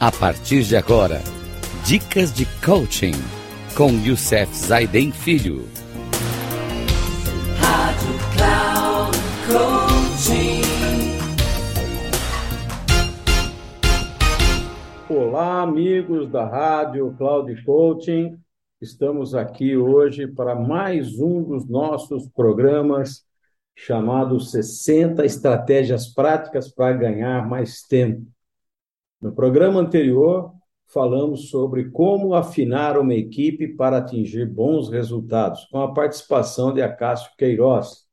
A partir de agora, dicas de coaching com Youssef Zaiden Filho. Rádio Cloud Coaching. Olá, amigos da Rádio Cloud Coaching. Estamos aqui hoje para mais um dos nossos programas chamado 60 Estratégias Práticas para Ganhar Mais Tempo. No programa anterior, falamos sobre como afinar uma equipe para atingir bons resultados, com a participação de Acácio Queiroz.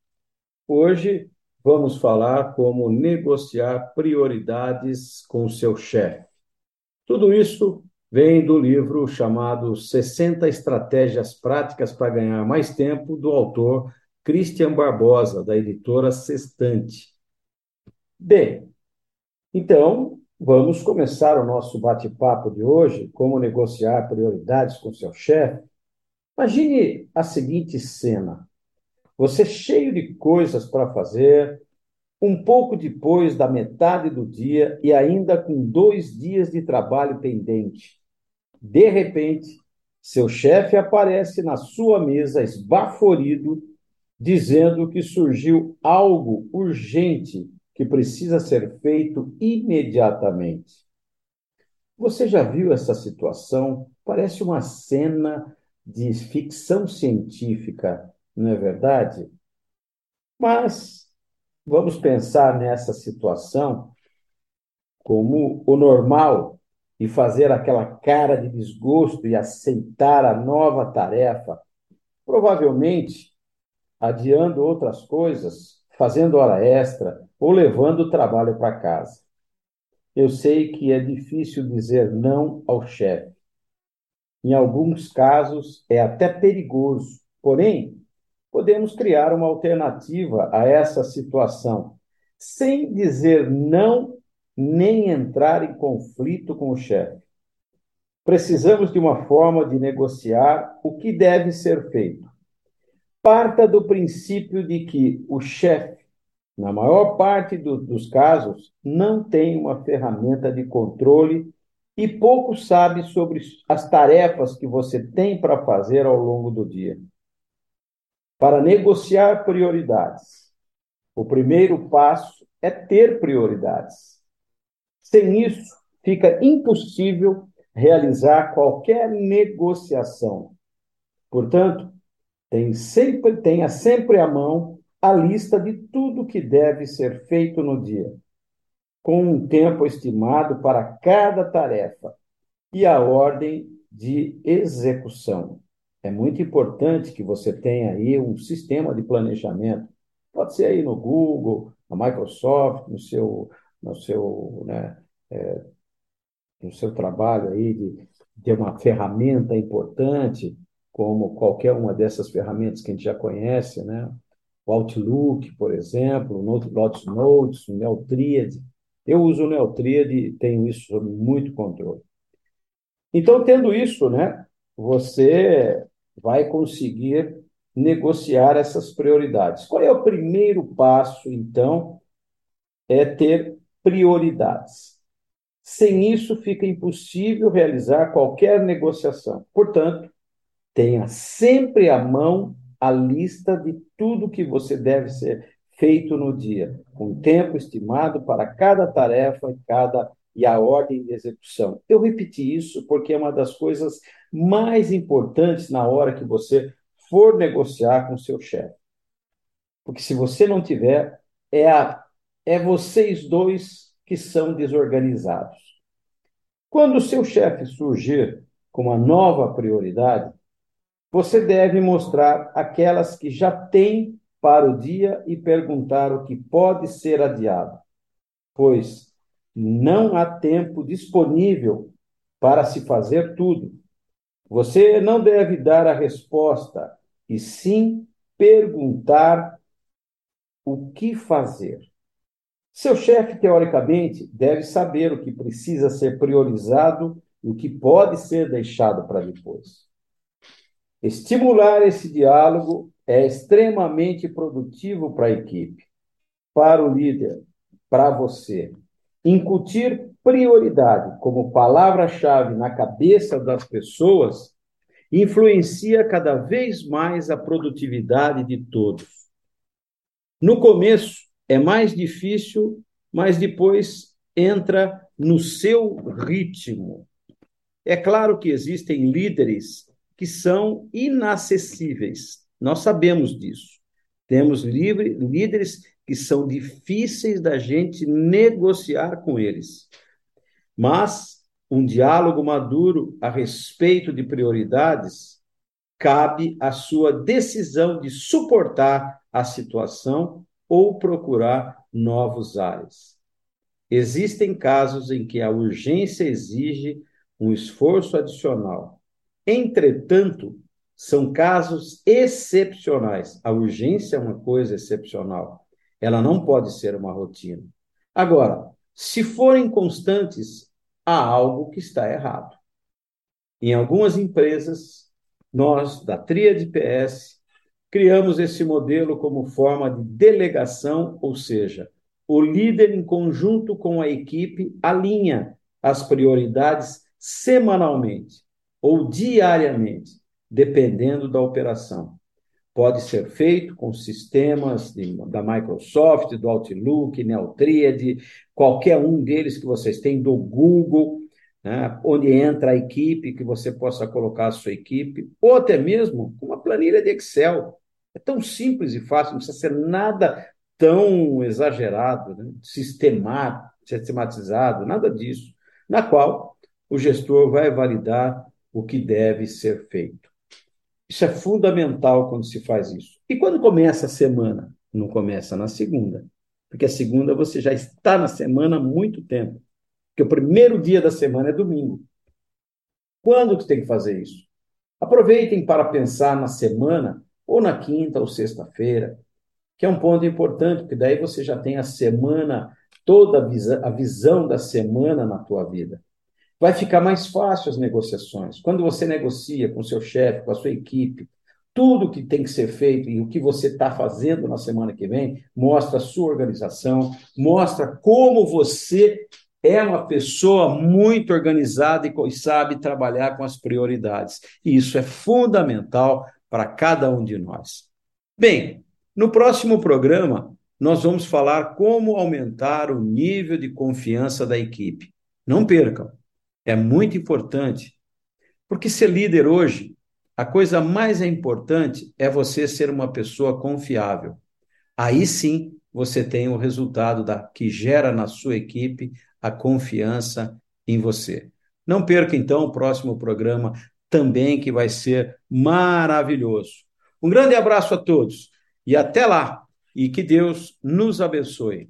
Hoje, vamos falar como negociar prioridades com seu chefe. Tudo isso vem do livro chamado 60 Estratégias Práticas para Ganhar Mais Tempo, do autor Christian Barbosa, da editora Sextante. Bem, então, Vamos começar o nosso bate-papo de hoje, como negociar prioridades com seu chefe. Imagine a seguinte cena: você cheio de coisas para fazer, um pouco depois da metade do dia e ainda com dois dias de trabalho pendente. De repente, seu chefe aparece na sua mesa esbaforido, dizendo que surgiu algo urgente que precisa ser feito imediatamente. Você já viu essa situação? Parece uma cena de ficção científica, não é verdade? Mas vamos pensar nessa situação como o normal e fazer aquela cara de desgosto e aceitar a nova tarefa, provavelmente adiando outras coisas, fazendo hora extra, ou levando o trabalho para casa. Eu sei que é difícil dizer não ao chefe. Em alguns casos é até perigoso, porém, podemos criar uma alternativa a essa situação, sem dizer não nem entrar em conflito com o chefe. Precisamos de uma forma de negociar o que deve ser feito. Parta do princípio de que o chefe na maior parte do, dos casos, não tem uma ferramenta de controle e pouco sabe sobre as tarefas que você tem para fazer ao longo do dia. Para negociar prioridades, o primeiro passo é ter prioridades. Sem isso, fica impossível realizar qualquer negociação. Portanto, tem sempre, tenha sempre à mão a lista de tudo que deve ser feito no dia, com um tempo estimado para cada tarefa e a ordem de execução. É muito importante que você tenha aí um sistema de planejamento. Pode ser aí no Google, na Microsoft, no seu, no seu, né, é, no seu trabalho aí de ter uma ferramenta importante, como qualquer uma dessas ferramentas que a gente já conhece, né? o Outlook, por exemplo, o Lotus Notes, o Neotríade. Eu uso o Neotríade e tenho isso sob muito controle. Então, tendo isso, né, você vai conseguir negociar essas prioridades. Qual é o primeiro passo, então? É ter prioridades. Sem isso, fica impossível realizar qualquer negociação. Portanto, tenha sempre à mão a lista de tudo que você deve ser feito no dia, com tempo estimado para cada tarefa e cada e a ordem de execução. Eu repeti isso porque é uma das coisas mais importantes na hora que você for negociar com seu chefe. Porque se você não tiver, é, a, é vocês dois que são desorganizados. Quando o seu chefe surgir com uma nova prioridade, você deve mostrar aquelas que já tem para o dia e perguntar o que pode ser adiado, pois não há tempo disponível para se fazer tudo. Você não deve dar a resposta, e sim perguntar o que fazer. Seu chefe, teoricamente, deve saber o que precisa ser priorizado e o que pode ser deixado para depois. Estimular esse diálogo é extremamente produtivo para a equipe, para o líder, para você. Incutir prioridade como palavra-chave na cabeça das pessoas influencia cada vez mais a produtividade de todos. No começo é mais difícil, mas depois entra no seu ritmo. É claro que existem líderes que são inacessíveis, nós sabemos disso. Temos livre, líderes que são difíceis da gente negociar com eles. Mas um diálogo maduro a respeito de prioridades cabe à sua decisão de suportar a situação ou procurar novos ares. Existem casos em que a urgência exige um esforço adicional. Entretanto, são casos excepcionais. A urgência é uma coisa excepcional. Ela não pode ser uma rotina. Agora, se forem constantes, há algo que está errado. Em algumas empresas, nós, da Tríade PS, criamos esse modelo como forma de delegação, ou seja, o líder, em conjunto com a equipe, alinha as prioridades semanalmente ou diariamente, dependendo da operação. Pode ser feito com sistemas de, da Microsoft, do Outlook, Neotriad, qualquer um deles que vocês têm, do Google, né, onde entra a equipe, que você possa colocar a sua equipe, ou até mesmo uma planilha de Excel. É tão simples e fácil, não precisa ser nada tão exagerado, né? sistematizado, nada disso, na qual o gestor vai validar o que deve ser feito. Isso é fundamental quando se faz isso. E quando começa a semana? Não começa na segunda, porque a segunda você já está na semana há muito tempo. Porque o primeiro dia da semana é domingo. Quando que tem que fazer isso? Aproveitem para pensar na semana, ou na quinta ou sexta-feira, que é um ponto importante, porque daí você já tem a semana, toda a, visa, a visão da semana na tua vida. Vai ficar mais fácil as negociações. Quando você negocia com seu chefe, com a sua equipe, tudo que tem que ser feito e o que você está fazendo na semana que vem mostra a sua organização, mostra como você é uma pessoa muito organizada e sabe trabalhar com as prioridades. E isso é fundamental para cada um de nós. Bem, no próximo programa, nós vamos falar como aumentar o nível de confiança da equipe. Não percam, é muito importante, porque ser líder hoje, a coisa mais importante é você ser uma pessoa confiável. Aí sim você tem o resultado da, que gera na sua equipe a confiança em você. Não perca então o próximo programa também, que vai ser maravilhoso. Um grande abraço a todos. E até lá. E que Deus nos abençoe.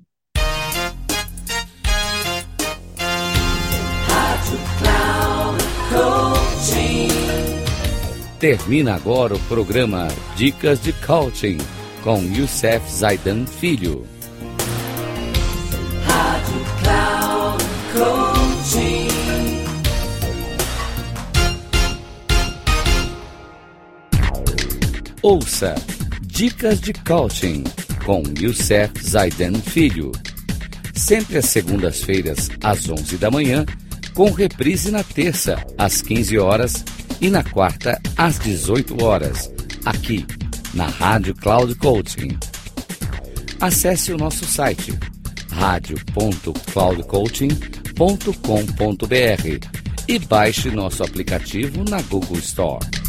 Termina agora o programa Dicas de Coaching com Youssef Zaidan Filho. Rádio Cloud Coaching. Ouça Dicas de Coaching com Youssef Zaiden Filho. Sempre às segundas-feiras, às 11 da manhã, com reprise na terça, às 15 horas e na quarta, às 18 horas, aqui na Rádio Cloud Coaching. Acesse o nosso site radio.cloudcoaching.com.br e baixe nosso aplicativo na Google Store.